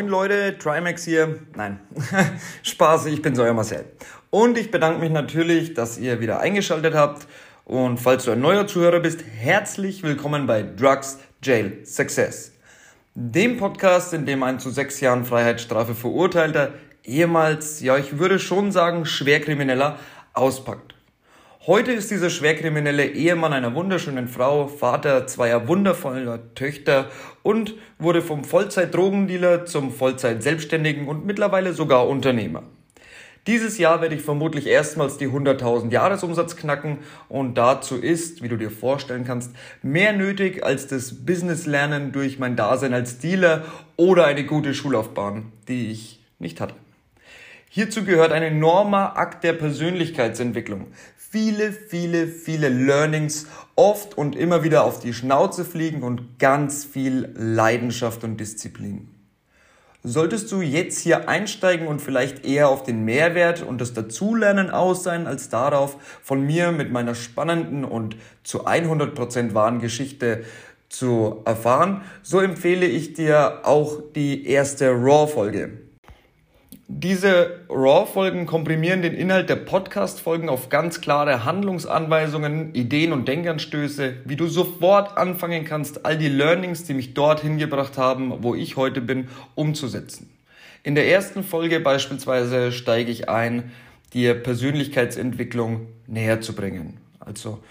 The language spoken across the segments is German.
Moin Leute, Trimax hier. Nein, Spaß, ich bin's euer Marcel. Und ich bedanke mich natürlich, dass ihr wieder eingeschaltet habt. Und falls du ein neuer Zuhörer bist, herzlich willkommen bei Drugs Jail Success. Dem Podcast, in dem ein zu sechs Jahren Freiheitsstrafe verurteilter, ehemals, ja ich würde schon sagen, Schwerkrimineller auspackt. Heute ist dieser schwerkriminelle Ehemann einer wunderschönen Frau, Vater zweier wundervoller Töchter und wurde vom Vollzeit-Drogendealer zum Vollzeit-Selbstständigen und mittlerweile sogar Unternehmer. Dieses Jahr werde ich vermutlich erstmals die 100.000 Jahresumsatz knacken und dazu ist, wie du dir vorstellen kannst, mehr nötig als das Business-Lernen durch mein Dasein als Dealer oder eine gute Schullaufbahn, die ich nicht hatte. Hierzu gehört ein enormer Akt der Persönlichkeitsentwicklung. Viele, viele, viele Learnings, oft und immer wieder auf die Schnauze fliegen und ganz viel Leidenschaft und Disziplin. Solltest du jetzt hier einsteigen und vielleicht eher auf den Mehrwert und das Dazulernen aus sein, als darauf von mir mit meiner spannenden und zu 100% wahren Geschichte zu erfahren, so empfehle ich dir auch die erste Raw-Folge. Diese RAW-Folgen komprimieren den Inhalt der Podcast-Folgen auf ganz klare Handlungsanweisungen, Ideen und Denkanstöße, wie du sofort anfangen kannst, all die Learnings, die mich dorthin gebracht haben, wo ich heute bin, umzusetzen. In der ersten Folge beispielsweise steige ich ein, dir Persönlichkeitsentwicklung näher zu bringen. Also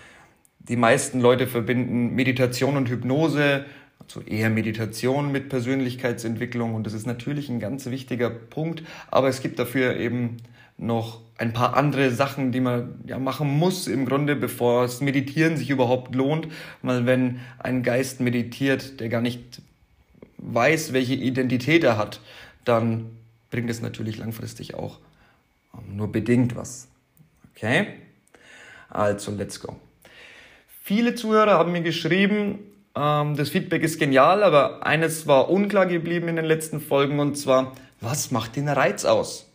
die meisten Leute verbinden Meditation und Hypnose so eher Meditation mit Persönlichkeitsentwicklung und das ist natürlich ein ganz wichtiger Punkt, aber es gibt dafür eben noch ein paar andere Sachen, die man ja machen muss im Grunde, bevor das Meditieren sich überhaupt lohnt, weil wenn ein Geist meditiert, der gar nicht weiß, welche Identität er hat, dann bringt es natürlich langfristig auch ähm, nur bedingt was. Okay? Also, let's go. Viele Zuhörer haben mir geschrieben, das Feedback ist genial, aber eines war unklar geblieben in den letzten Folgen und zwar, was macht den Reiz aus?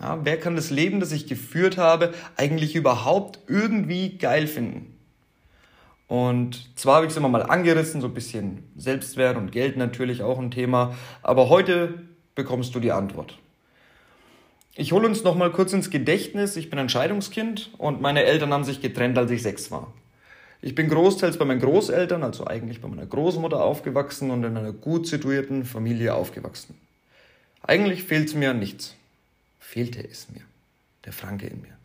Ja, wer kann das Leben, das ich geführt habe, eigentlich überhaupt irgendwie geil finden? Und zwar habe ich es immer mal angerissen, so ein bisschen Selbstwert und Geld natürlich auch ein Thema, aber heute bekommst du die Antwort. Ich hole uns noch mal kurz ins Gedächtnis. Ich bin ein Scheidungskind und meine Eltern haben sich getrennt, als ich sechs war. Ich bin großteils bei meinen Großeltern, also eigentlich bei meiner Großmutter aufgewachsen und in einer gut situierten Familie aufgewachsen. Eigentlich fehlt mir an nichts. Fehlte es mir. Der Franke in mir.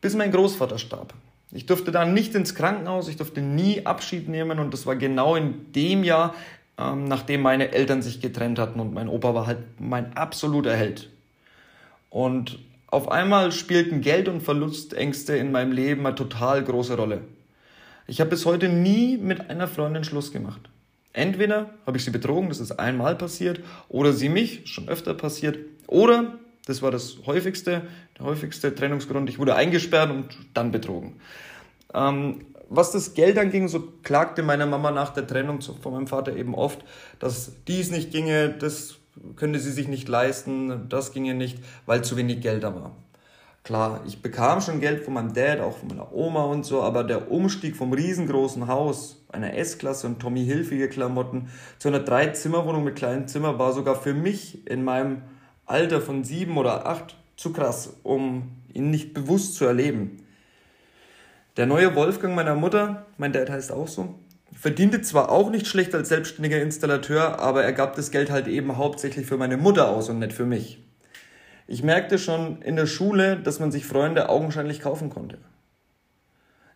Bis mein Großvater starb. Ich durfte dann nicht ins Krankenhaus, ich durfte nie Abschied nehmen und das war genau in dem Jahr, ähm, nachdem meine Eltern sich getrennt hatten und mein Opa war halt mein absoluter Held. Und auf einmal spielten Geld und Verlustängste in meinem Leben eine total große Rolle. Ich habe bis heute nie mit einer Freundin Schluss gemacht. Entweder habe ich sie betrogen, das ist einmal passiert, oder sie mich, schon öfter passiert, oder, das war das häufigste, der häufigste Trennungsgrund, ich wurde eingesperrt und dann betrogen. Ähm, was das Geld anging, so klagte meine Mama nach der Trennung von meinem Vater eben oft, dass dies nicht ginge, das könnte sie sich nicht leisten, das ginge nicht, weil zu wenig Geld da war. Klar, ich bekam schon Geld von meinem Dad, auch von meiner Oma und so, aber der Umstieg vom riesengroßen Haus, einer S-Klasse und Tommy Hilfige Klamotten zu einer Drei-Zimmer-Wohnung mit kleinen Zimmer war sogar für mich in meinem Alter von sieben oder acht zu krass, um ihn nicht bewusst zu erleben. Der neue Wolfgang meiner Mutter, mein Dad heißt auch so, verdiente zwar auch nicht schlecht als selbstständiger Installateur, aber er gab das Geld halt eben hauptsächlich für meine Mutter aus und nicht für mich. Ich merkte schon in der Schule, dass man sich Freunde augenscheinlich kaufen konnte.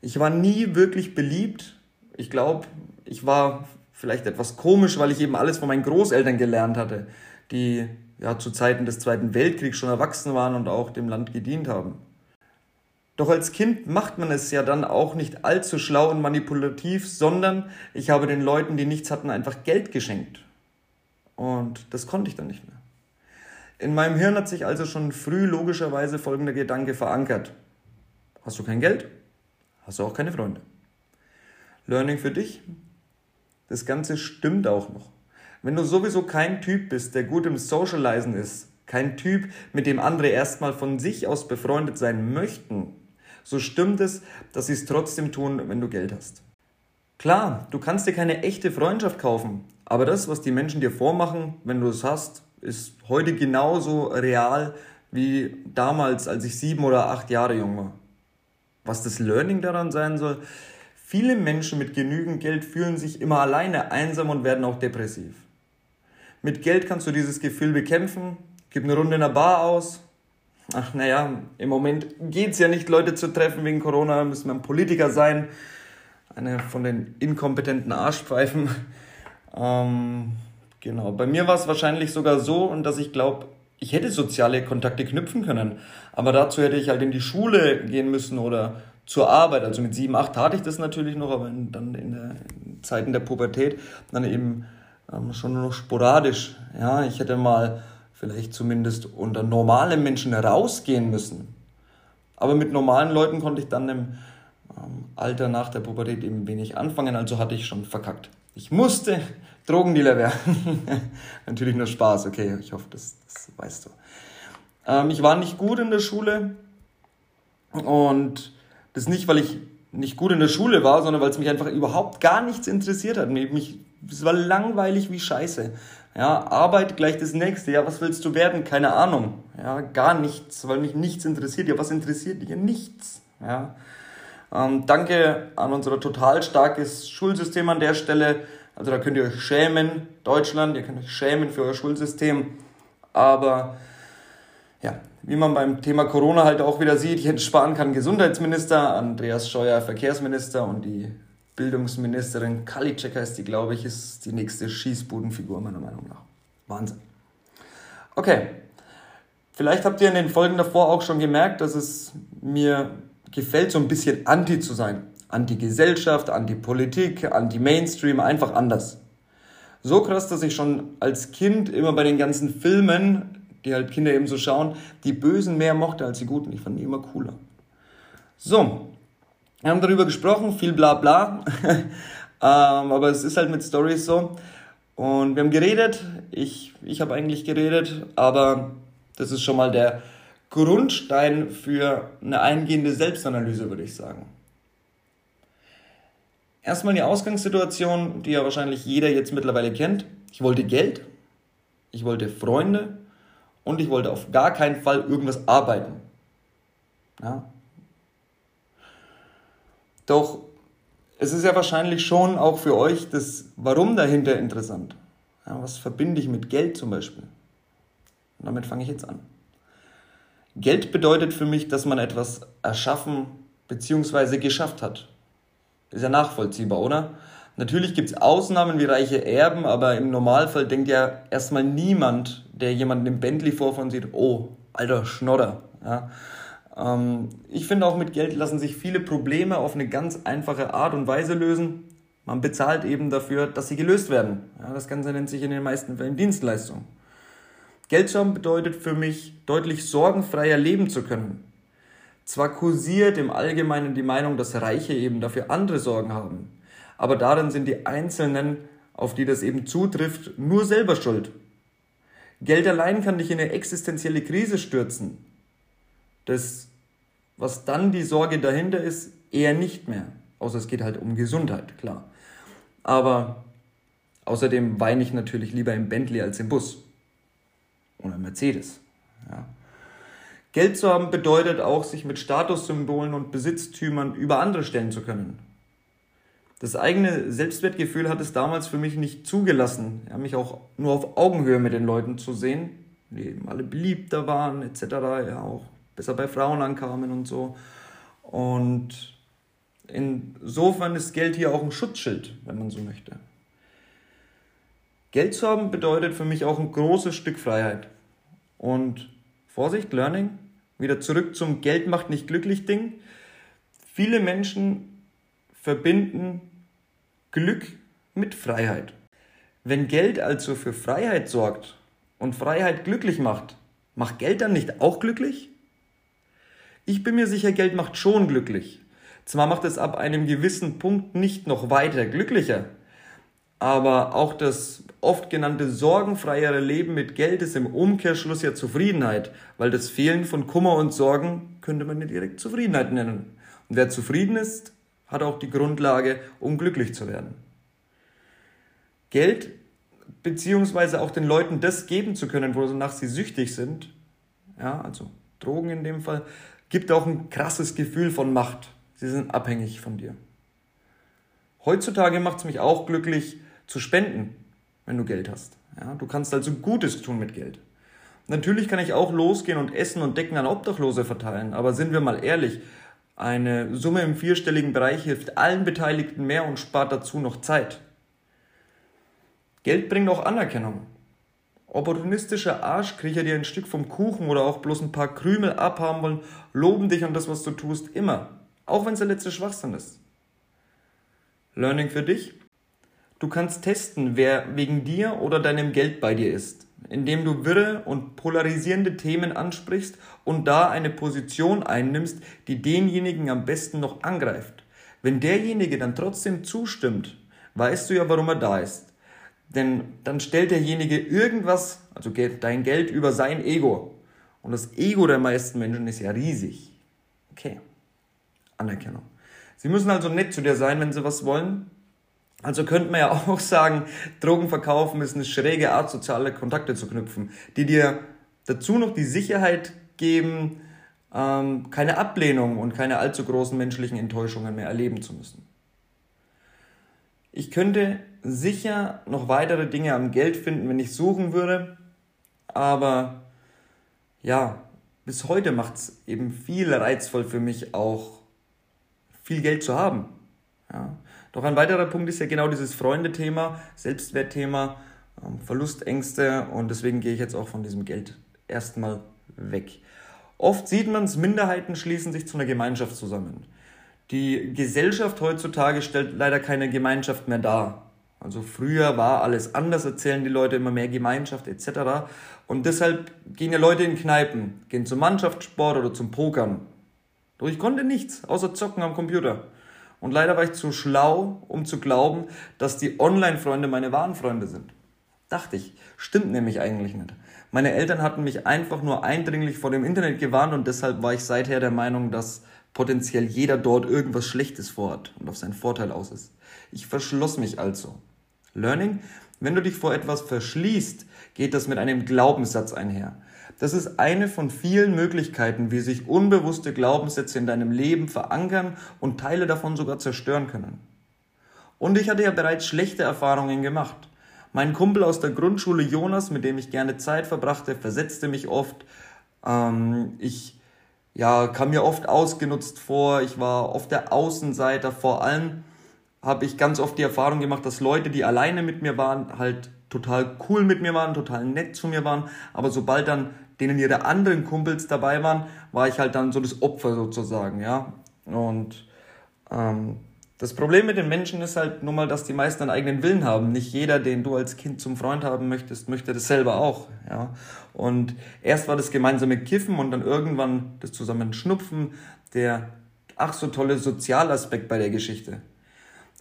Ich war nie wirklich beliebt. Ich glaube, ich war vielleicht etwas komisch, weil ich eben alles von meinen Großeltern gelernt hatte, die ja zu Zeiten des Zweiten Weltkriegs schon erwachsen waren und auch dem Land gedient haben. Doch als Kind macht man es ja dann auch nicht allzu schlau und manipulativ, sondern ich habe den Leuten, die nichts hatten, einfach Geld geschenkt. Und das konnte ich dann nicht mehr. In meinem Hirn hat sich also schon früh logischerweise folgender Gedanke verankert. Hast du kein Geld? Hast du auch keine Freunde. Learning für dich? Das Ganze stimmt auch noch. Wenn du sowieso kein Typ bist, der gut im Socializen ist, kein Typ, mit dem andere erstmal von sich aus befreundet sein möchten, so stimmt es, dass sie es trotzdem tun, wenn du Geld hast. Klar, du kannst dir keine echte Freundschaft kaufen, aber das, was die Menschen dir vormachen, wenn du es hast, ist heute genauso real wie damals, als ich sieben oder acht Jahre jung war. Was das Learning daran sein soll, viele Menschen mit genügend Geld fühlen sich immer alleine einsam und werden auch depressiv. Mit Geld kannst du dieses Gefühl bekämpfen, gib eine Runde in der Bar aus. Ach naja, im Moment geht es ja nicht, Leute zu treffen wegen Corona, müssen wir ein Politiker sein. Eine von den inkompetenten Arschpfeifen. Ähm, genau, bei mir war es wahrscheinlich sogar so, dass ich glaube, ich hätte soziale Kontakte knüpfen können. Aber dazu hätte ich halt in die Schule gehen müssen oder zur Arbeit. Also mit sieben, acht tate ich das natürlich noch, aber in, dann in, der, in Zeiten der Pubertät dann eben ähm, schon nur noch sporadisch. Ja, ich hätte mal vielleicht zumindest unter normale Menschen rausgehen müssen. Aber mit normalen Leuten konnte ich dann im ähm, Alter nach der Pubertät eben wenig anfangen, also hatte ich schon verkackt. Ich musste Drogendealer werden. Natürlich nur Spaß, okay, ich hoffe, das, das weißt du. Ähm, ich war nicht gut in der Schule und das nicht, weil ich nicht gut in der Schule war, sondern weil es mich einfach überhaupt gar nichts interessiert hat. Mich, es war langweilig wie Scheiße. Ja, Arbeit gleich das nächste. Ja, was willst du werden? Keine Ahnung. Ja, gar nichts, weil mich nichts interessiert. Ja, was interessiert dich? Nichts. Ja. Ähm, danke an unser total starkes Schulsystem an der Stelle. Also da könnt ihr euch schämen, Deutschland, ihr könnt euch schämen für euer Schulsystem. Aber ja, wie man beim Thema Corona halt auch wieder sieht, Jens Spahn kann Gesundheitsminister, Andreas Scheuer Verkehrsminister und die Bildungsministerin Kalitschek heißt die, glaube ich, ist die nächste Schießbudenfigur meiner Meinung nach. Wahnsinn. Okay, vielleicht habt ihr in den Folgen davor auch schon gemerkt, dass es mir gefällt, so ein bisschen anti zu sein anti-Gesellschaft, anti-Politik, anti-Mainstream, einfach anders. So krass, dass ich schon als Kind immer bei den ganzen Filmen, die halt Kinder eben so schauen, die Bösen mehr mochte als die Guten. Ich fand die immer cooler. So, wir haben darüber gesprochen, viel bla bla. ähm, aber es ist halt mit Stories so. Und wir haben geredet, ich, ich habe eigentlich geredet, aber das ist schon mal der Grundstein für eine eingehende Selbstanalyse, würde ich sagen. Erstmal die Ausgangssituation, die ja wahrscheinlich jeder jetzt mittlerweile kennt. Ich wollte Geld, ich wollte Freunde und ich wollte auf gar keinen Fall irgendwas arbeiten. Ja. Doch es ist ja wahrscheinlich schon auch für euch das Warum dahinter interessant. Ja, was verbinde ich mit Geld zum Beispiel? Und damit fange ich jetzt an. Geld bedeutet für mich, dass man etwas erschaffen bzw. geschafft hat. Ist ja nachvollziehbar, oder? Natürlich gibt es Ausnahmen wie reiche Erben, aber im Normalfall denkt ja erstmal niemand, der jemanden im Bentley vor von sieht, oh, alter Schnodder. Ja. Ähm, ich finde auch mit Geld lassen sich viele Probleme auf eine ganz einfache Art und Weise lösen. Man bezahlt eben dafür, dass sie gelöst werden. Ja, das Ganze nennt sich in den meisten Fällen Dienstleistung. Geld zu haben bedeutet für mich, deutlich sorgenfreier leben zu können. Zwar kursiert im Allgemeinen die Meinung, dass Reiche eben dafür andere Sorgen haben, aber darin sind die Einzelnen, auf die das eben zutrifft, nur selber schuld. Geld allein kann dich in eine existenzielle Krise stürzen. Das, was dann die Sorge dahinter ist, eher nicht mehr. Außer es geht halt um Gesundheit, klar. Aber außerdem weine ich natürlich lieber im Bentley als im Bus. Oder im Mercedes. Ja. Geld zu haben bedeutet auch, sich mit Statussymbolen und Besitztümern über andere stellen zu können. Das eigene Selbstwertgefühl hat es damals für mich nicht zugelassen, ja, mich auch nur auf Augenhöhe mit den Leuten zu sehen, die eben alle beliebter waren etc., ja auch besser bei Frauen ankamen und so. Und insofern ist Geld hier auch ein Schutzschild, wenn man so möchte. Geld zu haben bedeutet für mich auch ein großes Stück Freiheit. Und Vorsicht, Learning, wieder zurück zum Geld macht nicht glücklich Ding. Viele Menschen verbinden Glück mit Freiheit. Wenn Geld also für Freiheit sorgt und Freiheit glücklich macht, macht Geld dann nicht auch glücklich? Ich bin mir sicher, Geld macht schon glücklich. Zwar macht es ab einem gewissen Punkt nicht noch weiter glücklicher, aber auch das oft genannte sorgenfreiere Leben mit Geld ist im Umkehrschluss ja Zufriedenheit, weil das Fehlen von Kummer und Sorgen könnte man ja direkt Zufriedenheit nennen. Und wer zufrieden ist, hat auch die Grundlage, um glücklich zu werden. Geld beziehungsweise auch den Leuten das geben zu können, wonach sie süchtig sind, ja, also Drogen in dem Fall, gibt auch ein krasses Gefühl von Macht. Sie sind abhängig von dir. Heutzutage macht es mich auch glücklich zu spenden, wenn du Geld hast. Ja, du kannst also Gutes tun mit Geld. Natürlich kann ich auch losgehen und Essen und Decken an Obdachlose verteilen, aber sind wir mal ehrlich, eine Summe im vierstelligen Bereich hilft allen Beteiligten mehr und spart dazu noch Zeit. Geld bringt auch Anerkennung. Opportunistische Arschkriecher, die ein Stück vom Kuchen oder auch bloß ein paar Krümel abhaben wollen, loben dich an das, was du tust, immer. Auch wenn es der letzte Schwachsinn ist. Learning für dich? Du kannst testen, wer wegen dir oder deinem Geld bei dir ist, indem du wirre und polarisierende Themen ansprichst und da eine Position einnimmst, die denjenigen am besten noch angreift. Wenn derjenige dann trotzdem zustimmt, weißt du ja, warum er da ist. Denn dann stellt derjenige irgendwas, also dein Geld, über sein Ego. Und das Ego der meisten Menschen ist ja riesig. Okay. Anerkennung. Sie müssen also nett zu dir sein, wenn sie was wollen. Also könnte man ja auch sagen, Drogen verkaufen ist eine schräge Art, soziale Kontakte zu knüpfen, die dir dazu noch die Sicherheit geben, ähm, keine Ablehnung und keine allzu großen menschlichen Enttäuschungen mehr erleben zu müssen. Ich könnte sicher noch weitere Dinge am Geld finden, wenn ich suchen würde, aber ja, bis heute macht es eben viel reizvoll für mich auch viel Geld zu haben. Ja. Doch ein weiterer Punkt ist ja genau dieses Freundethema, Selbstwertthema, ähm, Verlustängste und deswegen gehe ich jetzt auch von diesem Geld erstmal weg. Oft sieht man es, Minderheiten schließen sich zu einer Gemeinschaft zusammen. Die Gesellschaft heutzutage stellt leider keine Gemeinschaft mehr dar. Also früher war alles anders, erzählen die Leute immer mehr Gemeinschaft etc. Und deshalb gehen ja Leute in Kneipen, gehen zum Mannschaftssport oder zum Pokern. Doch ich konnte nichts, außer zocken am Computer. Und leider war ich zu schlau, um zu glauben, dass die Online-Freunde meine wahren Freunde sind. Dachte ich. Stimmt nämlich eigentlich nicht. Meine Eltern hatten mich einfach nur eindringlich vor dem Internet gewarnt und deshalb war ich seither der Meinung, dass potenziell jeder dort irgendwas Schlechtes vorhat und auf seinen Vorteil aus ist. Ich verschloss mich also. Learning? Wenn du dich vor etwas verschließt, geht das mit einem Glaubenssatz einher. Das ist eine von vielen Möglichkeiten, wie sich unbewusste Glaubenssätze in deinem Leben verankern und Teile davon sogar zerstören können. Und ich hatte ja bereits schlechte Erfahrungen gemacht. Mein Kumpel aus der Grundschule Jonas, mit dem ich gerne Zeit verbrachte, versetzte mich oft. Ähm, ich ja, kam mir oft ausgenutzt vor, ich war oft der Außenseiter, vor allem habe ich ganz oft die Erfahrung gemacht, dass Leute, die alleine mit mir waren, halt total cool mit mir waren, total nett zu mir waren, aber sobald dann denen ihre anderen Kumpels dabei waren, war ich halt dann so das Opfer sozusagen, ja. Und ähm, das Problem mit den Menschen ist halt nur mal, dass die meisten einen eigenen Willen haben. Nicht jeder, den du als Kind zum Freund haben möchtest, möchte das selber auch. Ja? Und erst war das gemeinsame Kiffen und dann irgendwann das zusammen Schnupfen der ach so tolle Sozialaspekt bei der Geschichte.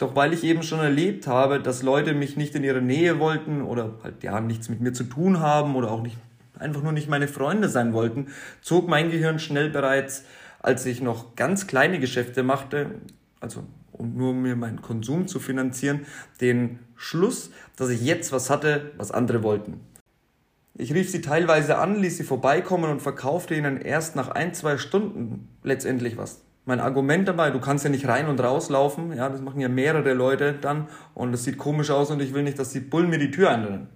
Doch weil ich eben schon erlebt habe, dass Leute mich nicht in ihre Nähe wollten oder halt ja nichts mit mir zu tun haben oder auch nicht einfach nur nicht meine Freunde sein wollten, zog mein Gehirn schnell bereits, als ich noch ganz kleine Geschäfte machte, also um nur mir meinen Konsum zu finanzieren, den Schluss, dass ich jetzt was hatte, was andere wollten. Ich rief sie teilweise an, ließ sie vorbeikommen und verkaufte ihnen erst nach ein, zwei Stunden letztendlich was. Mein Argument dabei, du kannst ja nicht rein und rauslaufen, ja, das machen ja mehrere Leute dann und das sieht komisch aus und ich will nicht, dass die Bullen mir die Tür einrennen.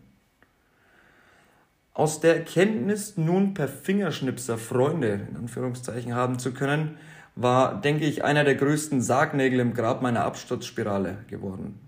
Aus der Erkenntnis, nun per Fingerschnipser Freunde in Anführungszeichen haben zu können, war, denke ich, einer der größten Sargnägel im Grab meiner Absturzspirale geworden.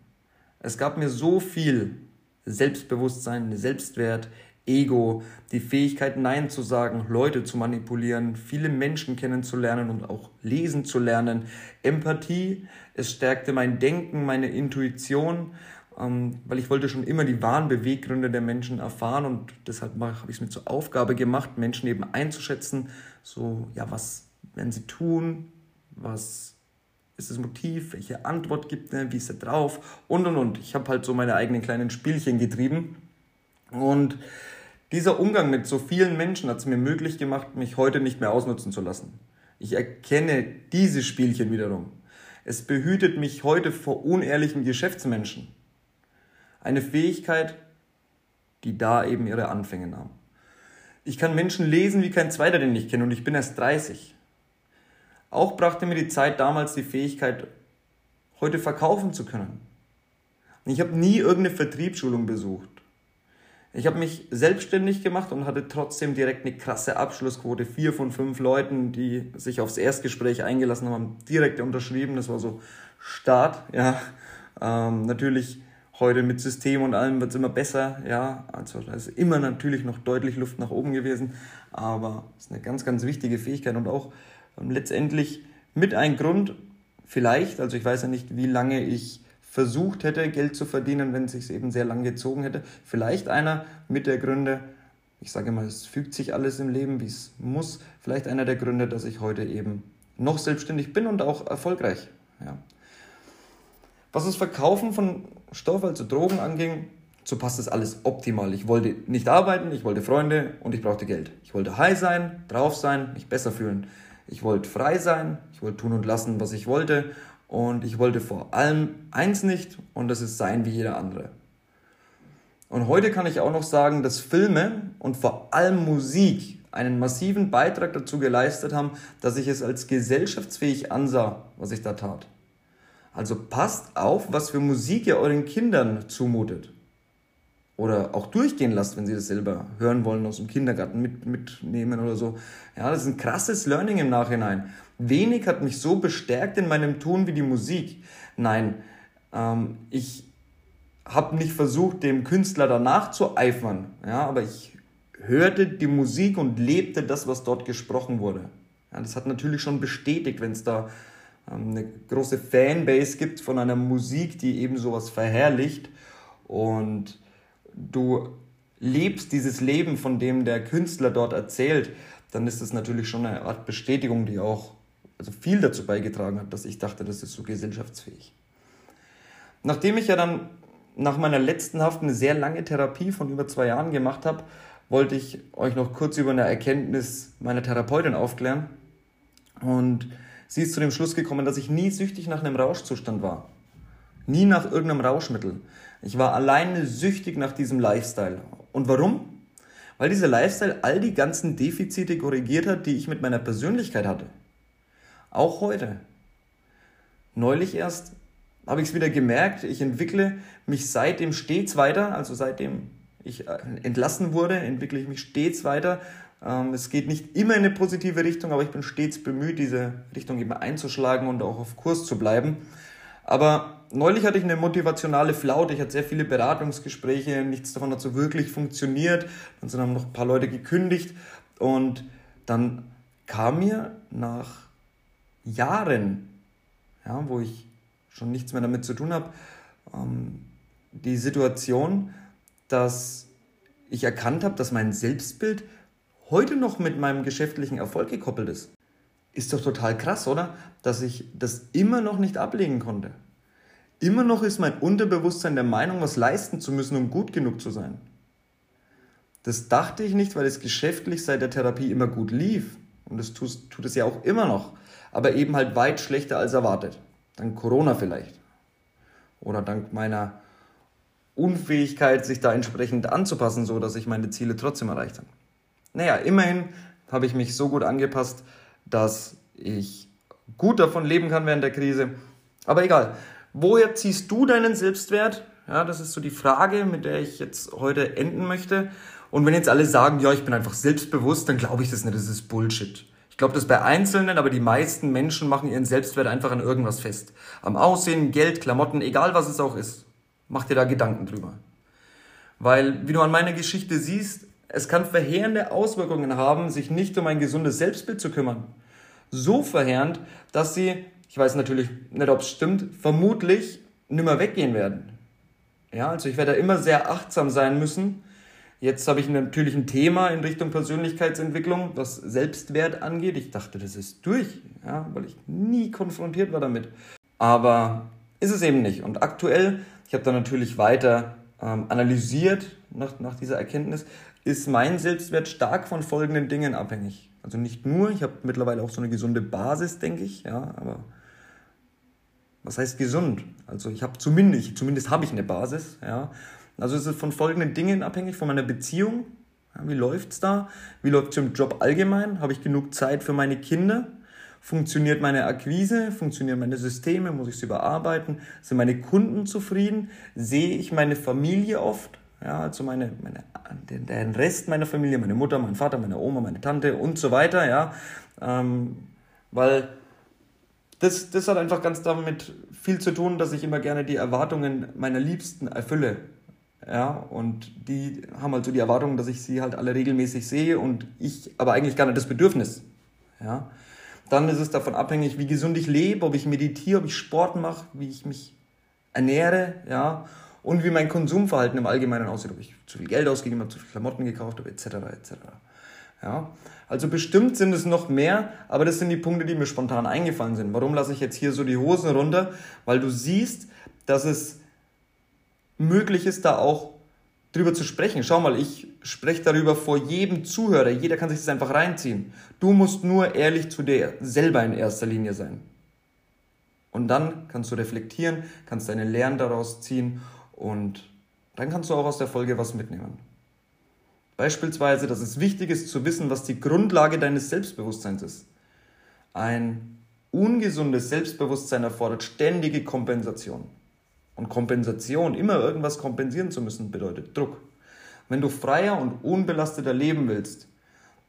Es gab mir so viel Selbstbewusstsein, Selbstwert, Ego, die Fähigkeit Nein zu sagen, Leute zu manipulieren, viele Menschen kennenzulernen und auch lesen zu lernen, Empathie, es stärkte mein Denken, meine Intuition, ähm, weil ich wollte schon immer die wahren Beweggründe der Menschen erfahren und deshalb habe ich es mir zur Aufgabe gemacht, Menschen eben einzuschätzen, so, ja, was werden sie tun, was ist das Motiv, welche Antwort gibt er, wie ist er drauf? Und und und. Ich habe halt so meine eigenen kleinen Spielchen getrieben. Und dieser Umgang mit so vielen Menschen hat es mir möglich gemacht, mich heute nicht mehr ausnutzen zu lassen. Ich erkenne diese Spielchen wiederum. Es behütet mich heute vor unehrlichen Geschäftsmenschen. Eine Fähigkeit, die da eben ihre Anfänge nahmen. Ich kann Menschen lesen wie kein zweiter, den ich kenne, und ich bin erst 30. Auch brachte mir die Zeit damals die Fähigkeit, heute verkaufen zu können. Ich habe nie irgendeine Vertriebsschulung besucht. Ich habe mich selbstständig gemacht und hatte trotzdem direkt eine krasse Abschlussquote. Vier von fünf Leuten, die sich aufs Erstgespräch eingelassen haben, haben direkt unterschrieben. Das war so Start. Ja, ähm, natürlich heute mit System und allem wird es immer besser. Ja, also da ist immer natürlich noch deutlich Luft nach oben gewesen, aber es ist eine ganz, ganz wichtige Fähigkeit und auch ähm, letztendlich mit ein Grund, vielleicht, also ich weiß ja nicht, wie lange ich versucht hätte, Geld zu verdienen, wenn es sich eben sehr lang gezogen hätte. Vielleicht einer mit der Gründe, ich sage mal, es fügt sich alles im Leben, wie es muss. Vielleicht einer der Gründe, dass ich heute eben noch selbstständig bin und auch erfolgreich. Ja. Was das Verkaufen von Stoff, also Drogen anging, so passt das alles optimal. Ich wollte nicht arbeiten, ich wollte Freunde und ich brauchte Geld. Ich wollte high sein, drauf sein, mich besser fühlen. Ich wollte frei sein, ich wollte tun und lassen, was ich wollte und ich wollte vor allem eins nicht und das ist sein wie jeder andere. Und heute kann ich auch noch sagen, dass Filme und vor allem Musik einen massiven Beitrag dazu geleistet haben, dass ich es als gesellschaftsfähig ansah, was ich da tat. Also passt auf, was für Musik ihr euren Kindern zumutet. Oder auch durchgehen lasst, wenn sie das selber hören wollen, aus dem Kindergarten mit, mitnehmen oder so. Ja, das ist ein krasses Learning im Nachhinein. Wenig hat mich so bestärkt in meinem Tun wie die Musik. Nein, ähm, ich habe nicht versucht, dem Künstler danach zu eifern, ja, aber ich hörte die Musik und lebte das, was dort gesprochen wurde. Ja, das hat natürlich schon bestätigt, wenn es da ähm, eine große Fanbase gibt von einer Musik, die eben sowas verherrlicht und du lebst dieses Leben, von dem der Künstler dort erzählt, dann ist das natürlich schon eine Art Bestätigung, die auch also viel dazu beigetragen hat, dass ich dachte, das ist so gesellschaftsfähig. Nachdem ich ja dann nach meiner letzten Haft eine sehr lange Therapie von über zwei Jahren gemacht habe, wollte ich euch noch kurz über eine Erkenntnis meiner Therapeutin aufklären. Und sie ist zu dem Schluss gekommen, dass ich nie süchtig nach einem Rauschzustand war. Nie nach irgendeinem Rauschmittel. Ich war alleine süchtig nach diesem Lifestyle. Und warum? Weil dieser Lifestyle all die ganzen Defizite korrigiert hat, die ich mit meiner Persönlichkeit hatte. Auch heute. Neulich erst habe ich es wieder gemerkt, ich entwickle mich seitdem stets weiter, also seitdem ich äh, entlassen wurde, entwickle ich mich stets weiter. Ähm, es geht nicht immer in eine positive Richtung, aber ich bin stets bemüht, diese Richtung eben einzuschlagen und auch auf Kurs zu bleiben. Aber neulich hatte ich eine motivationale Flaute. Ich hatte sehr viele Beratungsgespräche, nichts davon hat so wirklich funktioniert. Dann sind noch ein paar Leute gekündigt und dann kam mir nach Jahren, ja, wo ich schon nichts mehr damit zu tun habe, ähm, die Situation, dass ich erkannt habe, dass mein Selbstbild heute noch mit meinem geschäftlichen Erfolg gekoppelt ist. Ist doch total krass, oder? Dass ich das immer noch nicht ablegen konnte. Immer noch ist mein Unterbewusstsein der Meinung, was leisten zu müssen, um gut genug zu sein. Das dachte ich nicht, weil es geschäftlich seit der Therapie immer gut lief. Und das tut, tut es ja auch immer noch. Aber eben halt weit schlechter als erwartet. Dank Corona vielleicht. Oder dank meiner Unfähigkeit, sich da entsprechend anzupassen, so dass ich meine Ziele trotzdem erreicht habe. Naja, immerhin habe ich mich so gut angepasst, dass ich gut davon leben kann während der Krise. Aber egal. Woher ziehst du deinen Selbstwert? Ja, das ist so die Frage, mit der ich jetzt heute enden möchte. Und wenn jetzt alle sagen, ja, ich bin einfach selbstbewusst, dann glaube ich das nicht, das ist Bullshit. Ich glaube das bei Einzelnen, aber die meisten Menschen machen ihren Selbstwert einfach an irgendwas fest. Am Aussehen, Geld, Klamotten, egal was es auch ist. Mach dir da Gedanken drüber. Weil, wie du an meiner Geschichte siehst, es kann verheerende Auswirkungen haben, sich nicht um ein gesundes Selbstbild zu kümmern. So verheerend, dass sie ich weiß natürlich nicht, ob es stimmt, vermutlich nimmer weggehen werden. Ja, also ich werde da immer sehr achtsam sein müssen. Jetzt habe ich natürlich ein Thema in Richtung Persönlichkeitsentwicklung, was Selbstwert angeht. Ich dachte, das ist durch, ja, weil ich nie konfrontiert war damit. Aber ist es eben nicht. Und aktuell, ich habe da natürlich weiter ähm, analysiert nach, nach dieser Erkenntnis, ist mein Selbstwert stark von folgenden Dingen abhängig. Also nicht nur, ich habe mittlerweile auch so eine gesunde Basis, denke ich, ja, aber was heißt gesund? Also ich habe zumindest, zumindest habe ich eine Basis, ja. Also es ist von folgenden Dingen abhängig, von meiner Beziehung. Ja, wie läuft's da? Wie läuft's im Job allgemein? Habe ich genug Zeit für meine Kinder? Funktioniert meine Akquise? Funktionieren meine Systeme? Muss ich sie überarbeiten? Sind meine Kunden zufrieden? Sehe ich meine Familie oft? Ja, also meine, meine, den, den Rest meiner Familie, meine Mutter, mein Vater, meine Oma, meine Tante und so weiter, ja. Ähm, weil das, das hat einfach ganz damit viel zu tun, dass ich immer gerne die Erwartungen meiner Liebsten erfülle. Ja, und die haben halt so die Erwartung, dass ich sie halt alle regelmäßig sehe und ich aber eigentlich gar nicht das Bedürfnis. Ja. Dann ist es davon abhängig, wie gesund ich lebe, ob ich meditiere, ob ich Sport mache, wie ich mich ernähre, ja, und wie mein Konsumverhalten im Allgemeinen aussieht, ob ich zu viel Geld ausgegeben habe, zu viel Klamotten gekauft habe, etc. etc. Ja, also bestimmt sind es noch mehr, aber das sind die Punkte, die mir spontan eingefallen sind. Warum lasse ich jetzt hier so die Hosen runter? Weil du siehst, dass es möglich ist, da auch drüber zu sprechen. Schau mal, ich spreche darüber vor jedem Zuhörer. Jeder kann sich das einfach reinziehen. Du musst nur ehrlich zu dir selber in erster Linie sein. Und dann kannst du reflektieren, kannst deine Lehren daraus ziehen und dann kannst du auch aus der Folge was mitnehmen. Beispielsweise, dass es wichtig ist zu wissen, was die Grundlage deines Selbstbewusstseins ist. Ein ungesundes Selbstbewusstsein erfordert ständige Kompensation. Und Kompensation, immer irgendwas kompensieren zu müssen, bedeutet Druck. Wenn du freier und unbelasteter leben willst,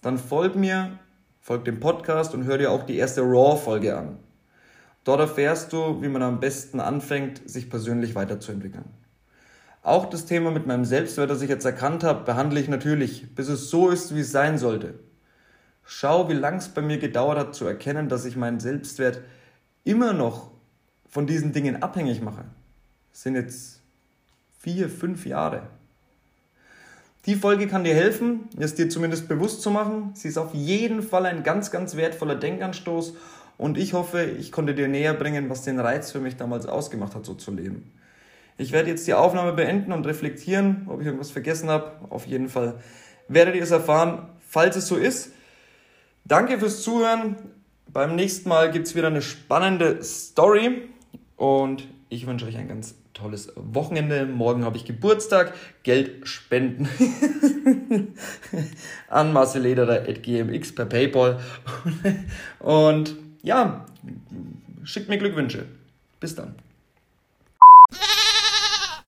dann folg mir, folg dem Podcast und hör dir auch die erste Raw-Folge an. Dort erfährst du, wie man am besten anfängt, sich persönlich weiterzuentwickeln. Auch das Thema mit meinem Selbstwert, das ich jetzt erkannt habe, behandle ich natürlich, bis es so ist, wie es sein sollte. Schau, wie lang es bei mir gedauert hat zu erkennen, dass ich meinen Selbstwert immer noch von diesen Dingen abhängig mache. Sind jetzt vier, fünf Jahre. Die Folge kann dir helfen, es dir zumindest bewusst zu machen. Sie ist auf jeden Fall ein ganz, ganz wertvoller Denkanstoß und ich hoffe, ich konnte dir näher bringen, was den Reiz für mich damals ausgemacht hat, so zu leben. Ich werde jetzt die Aufnahme beenden und reflektieren, ob ich irgendwas vergessen habe. Auf jeden Fall werdet ihr es erfahren, falls es so ist. Danke fürs Zuhören. Beim nächsten Mal gibt es wieder eine spannende Story und ich wünsche euch ein ganz tolles Wochenende. Morgen habe ich Geburtstag. Geld spenden an marcelederer.gmx per PayPal. Und ja, schickt mir Glückwünsche. Bis dann.